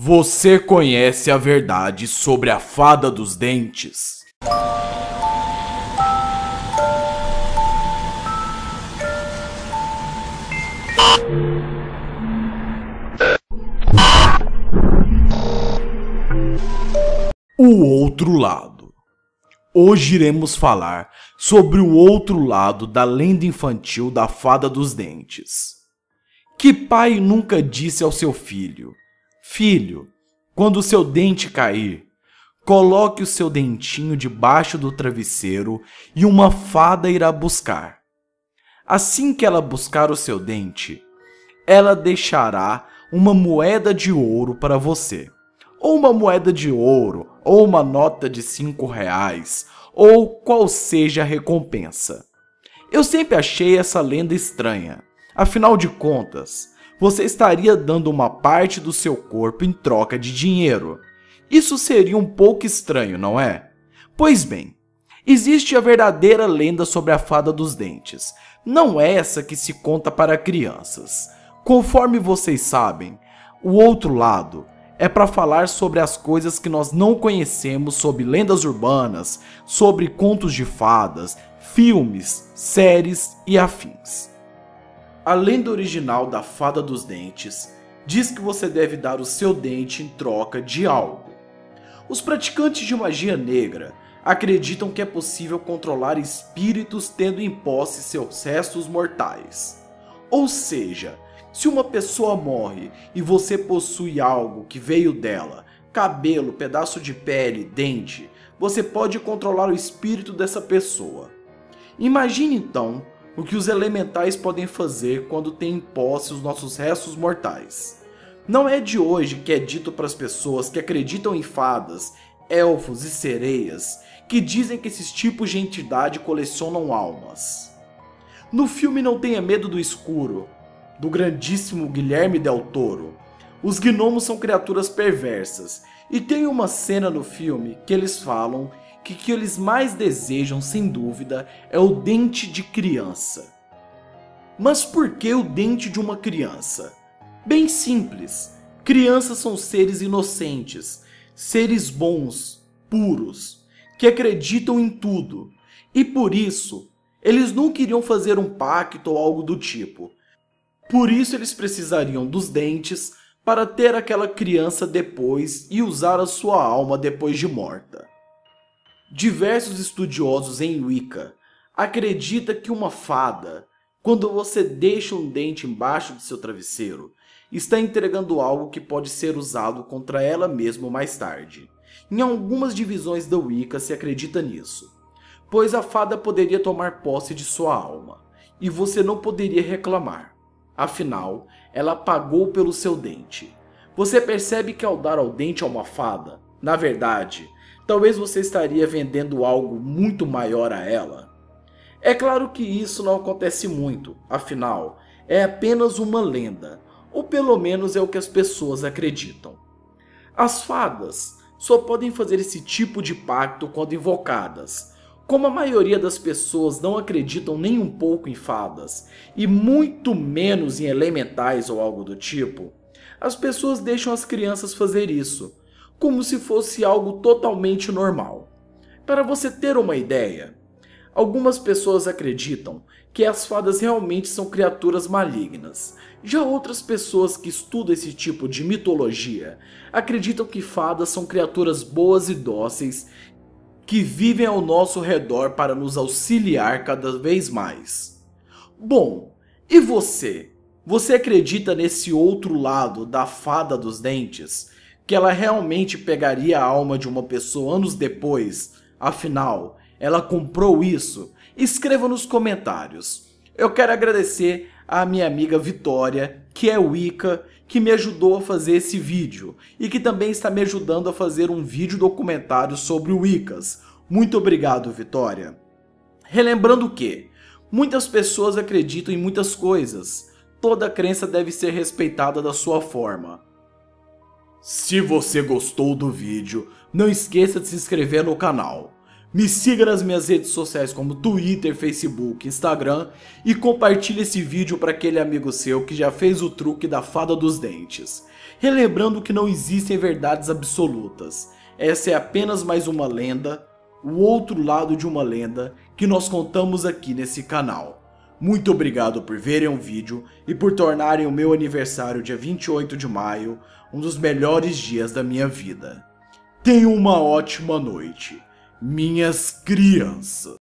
Você conhece a verdade sobre a fada dos dentes? O outro lado. Hoje iremos falar sobre o outro lado da lenda infantil da fada dos dentes. Que pai nunca disse ao seu filho: Filho, quando o seu dente cair, coloque o seu dentinho debaixo do travesseiro e uma fada irá buscar. Assim que ela buscar o seu dente, ela deixará uma moeda de ouro para você. Ou uma moeda de ouro, ou uma nota de cinco reais, ou qual seja a recompensa. Eu sempre achei essa lenda estranha. Afinal de contas, você estaria dando uma parte do seu corpo em troca de dinheiro. Isso seria um pouco estranho, não é? Pois bem, existe a verdadeira lenda sobre a fada dos dentes. Não é essa que se conta para crianças. Conforme vocês sabem, o outro lado é para falar sobre as coisas que nós não conhecemos sobre lendas urbanas, sobre contos de fadas, filmes, séries e afins. A lenda original da Fada dos Dentes diz que você deve dar o seu dente em troca de algo. Os praticantes de magia negra acreditam que é possível controlar espíritos tendo em posse seus restos mortais. Ou seja, se uma pessoa morre e você possui algo que veio dela, cabelo, pedaço de pele, dente, você pode controlar o espírito dessa pessoa. Imagine então o que os elementais podem fazer quando têm em posse os nossos restos mortais. Não é de hoje que é dito para as pessoas que acreditam em fadas, elfos e sereias que dizem que esses tipos de entidade colecionam almas. No filme Não Tenha Medo do Escuro, do grandíssimo Guilherme Del Toro, os gnomos são criaturas perversas e tem uma cena no filme que eles falam que que eles mais desejam, sem dúvida, é o dente de criança. Mas por que o dente de uma criança? Bem simples. Crianças são seres inocentes, seres bons, puros, que acreditam em tudo. E por isso, eles nunca iriam fazer um pacto ou algo do tipo. Por isso eles precisariam dos dentes para ter aquela criança depois e usar a sua alma depois de morta. Diversos estudiosos em Wicca acreditam que uma fada, quando você deixa um dente embaixo do seu travesseiro, está entregando algo que pode ser usado contra ela mesma mais tarde. Em algumas divisões da Wicca se acredita nisso, pois a fada poderia tomar posse de sua alma, e você não poderia reclamar. Afinal, ela pagou pelo seu dente. Você percebe que ao dar ao dente a uma fada, na verdade, talvez você estaria vendendo algo muito maior a ela. É claro que isso não acontece muito, afinal, é apenas uma lenda, ou pelo menos é o que as pessoas acreditam. As fadas só podem fazer esse tipo de pacto quando invocadas. Como a maioria das pessoas não acreditam nem um pouco em fadas, e muito menos em elementais ou algo do tipo, as pessoas deixam as crianças fazer isso, como se fosse algo totalmente normal. Para você ter uma ideia, algumas pessoas acreditam que as fadas realmente são criaturas malignas. Já outras pessoas que estudam esse tipo de mitologia acreditam que fadas são criaturas boas e dóceis que vivem ao nosso redor para nos auxiliar cada vez mais. Bom, e você? Você acredita nesse outro lado da fada dos dentes? Que ela realmente pegaria a alma de uma pessoa anos depois, afinal, ela comprou isso? Escreva nos comentários. Eu quero agradecer a minha amiga Vitória, que é Wicca, que me ajudou a fazer esse vídeo e que também está me ajudando a fazer um vídeo documentário sobre Wiccas. Muito obrigado, Vitória. Relembrando que muitas pessoas acreditam em muitas coisas. Toda crença deve ser respeitada da sua forma. Se você gostou do vídeo, não esqueça de se inscrever no canal. Me siga nas minhas redes sociais como Twitter, Facebook, Instagram e compartilhe esse vídeo para aquele amigo seu que já fez o truque da fada dos dentes. relembrando que não existem verdades absolutas. Essa é apenas mais uma lenda, o outro lado de uma lenda que nós contamos aqui nesse canal. Muito obrigado por verem o vídeo e por tornarem o meu aniversário dia 28 de maio um dos melhores dias da minha vida. Tenham uma ótima noite, minhas crianças.